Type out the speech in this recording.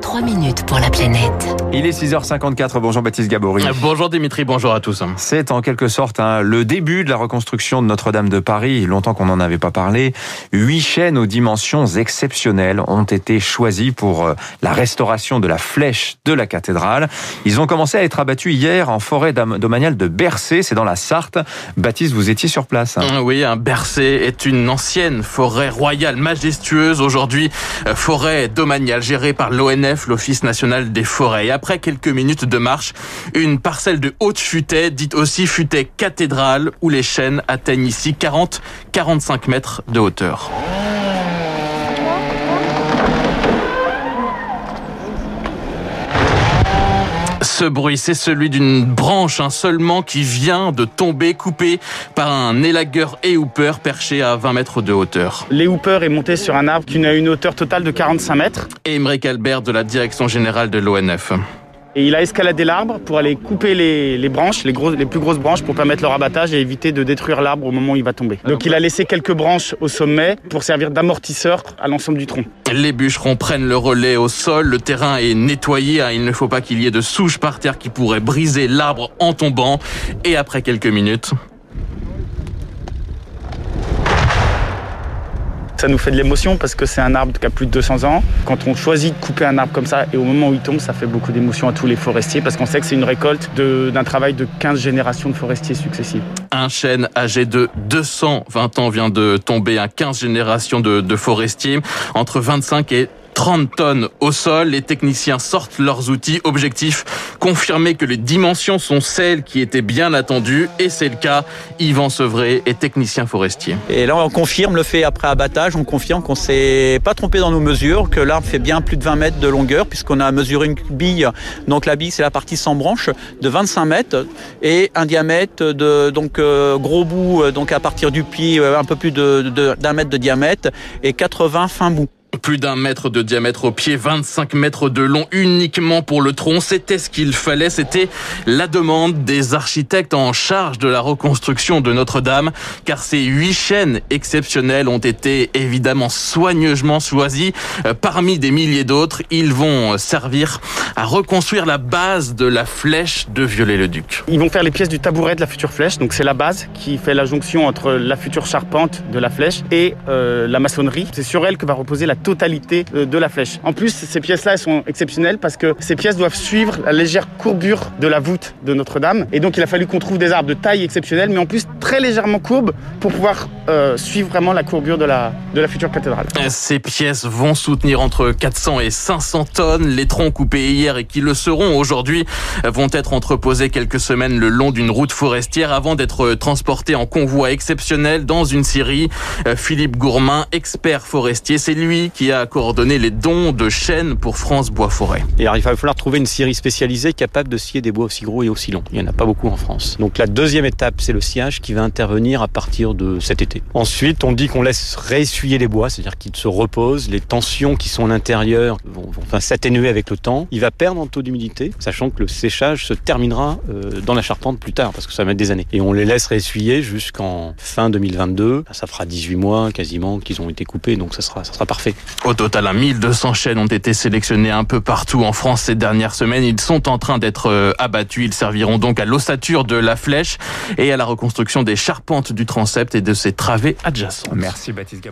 3 minutes pour la planète. Il est 6h54. Bonjour Baptiste Gabory. Bonjour Dimitri, bonjour à tous. C'est en quelque sorte hein, le début de la reconstruction de Notre-Dame de Paris. Longtemps qu'on n'en avait pas parlé. Huit chaînes aux dimensions exceptionnelles ont été choisies pour euh, la restauration de la flèche de la cathédrale. Ils ont commencé à être abattus hier en forêt domaniale de Bercé. C'est dans la Sarthe. Baptiste, vous étiez sur place. Hein. Oui, un Bercé est une ancienne forêt royale majestueuse. Aujourd'hui, euh, forêt domaniale gérée par l'ONF l'Office national des forêts. après quelques minutes de marche, une parcelle de haute futaie, dite aussi futaie cathédrale, où les chênes atteignent ici 40-45 mètres de hauteur. Ce bruit, c'est celui d'une branche hein, seulement qui vient de tomber, coupée par un élagueur et hooper perché à 20 mètres de hauteur. Les hooper est monté sur un arbre qui a une hauteur totale de 45 mètres. Et Émeric Albert de la direction générale de l'ONF. Et il a escaladé l'arbre pour aller couper les, branches, les, les, plus grosses branches, pour permettre leur abattage et éviter de détruire l'arbre au moment où il va tomber. Donc il a laissé quelques branches au sommet pour servir d'amortisseur à l'ensemble du tronc. Les bûcherons prennent le relais au sol, le terrain est nettoyé, hein. il ne faut pas qu'il y ait de souches par terre qui pourraient briser l'arbre en tombant. Et après quelques minutes, Ça nous fait de l'émotion parce que c'est un arbre qui a plus de 200 ans. Quand on choisit de couper un arbre comme ça et au moment où il tombe, ça fait beaucoup d'émotion à tous les forestiers parce qu'on sait que c'est une récolte d'un travail de 15 générations de forestiers successifs. Un chêne âgé de 220 ans vient de tomber, à 15 générations de, de forestiers. Entre 25 et 30 tonnes au sol. Les techniciens sortent leurs outils. Objectif, confirmer que les dimensions sont celles qui étaient bien attendues. Et c'est le cas. Yvan Sevray est technicien forestier. Et là, on confirme le fait après abattage. On confirme qu'on s'est pas trompé dans nos mesures, que l'arbre fait bien plus de 20 mètres de longueur, puisqu'on a mesuré une bille. Donc la bille, c'est la partie sans branche, de 25 mètres et un diamètre de donc euh, gros bout, euh, donc à partir du pied, euh, un peu plus d'un mètre de diamètre et 80 fins bout. Plus d'un mètre de diamètre au pied, 25 mètres de long uniquement pour le tronc. C'était ce qu'il fallait. C'était la demande des architectes en charge de la reconstruction de Notre-Dame. Car ces huit chaînes exceptionnelles ont été évidemment soigneusement choisies. Euh, parmi des milliers d'autres, ils vont servir à reconstruire la base de la flèche de Viollet-le-Duc. Ils vont faire les pièces du tabouret de la future flèche. Donc c'est la base qui fait la jonction entre la future charpente de la flèche et euh, la maçonnerie. C'est sur elle que va reposer la totalité euh, de la flèche. En plus, ces pièces-là, sont exceptionnelles parce que ces pièces doivent suivre la légère courbure de la voûte de Notre-Dame. Et donc, il a fallu qu'on trouve des arbres de taille exceptionnelle, mais en plus très légèrement courbes pour pouvoir euh, suivre vraiment la courbure de la, de la future cathédrale. Ces pièces vont soutenir entre 400 et 500 tonnes. Les troncs coupés hier et qui le seront aujourd'hui vont être entreposés quelques semaines le long d'une route forestière avant d'être transportés en convoi exceptionnel dans une scierie. Euh, Philippe Gourmain, expert forestier, c'est lui qui a coordonné les dons de chênes pour France Bois Forêt. Et il va falloir trouver une scierie spécialisée capable de scier des bois aussi gros et aussi longs. Il n'y en a pas beaucoup en France. Donc la deuxième étape, c'est le sciage qui va intervenir à partir de cet été. Ensuite, on dit qu'on laisse réessuyer les bois, c'est-à-dire qu'ils se reposent. Les tensions qui sont à l'intérieur vont, vont s'atténuer avec le temps. Il va perdre en taux d'humidité, sachant que le séchage se terminera euh, dans la charpente plus tard, parce que ça va mettre des années. Et on les laisse réessuyer jusqu'en fin 2022. Ça fera 18 mois quasiment qu'ils ont été coupés, donc ça sera, ça sera parfait. Au total, 1200 chênes ont été sélectionnés un peu partout en France ces dernières semaines. Ils sont en train d'être euh, abattus. Ils serviront donc à l'ossature de la flèche et à la reconstruction des charpentes du transept et de ses travées adjacentes. Merci Baptiste.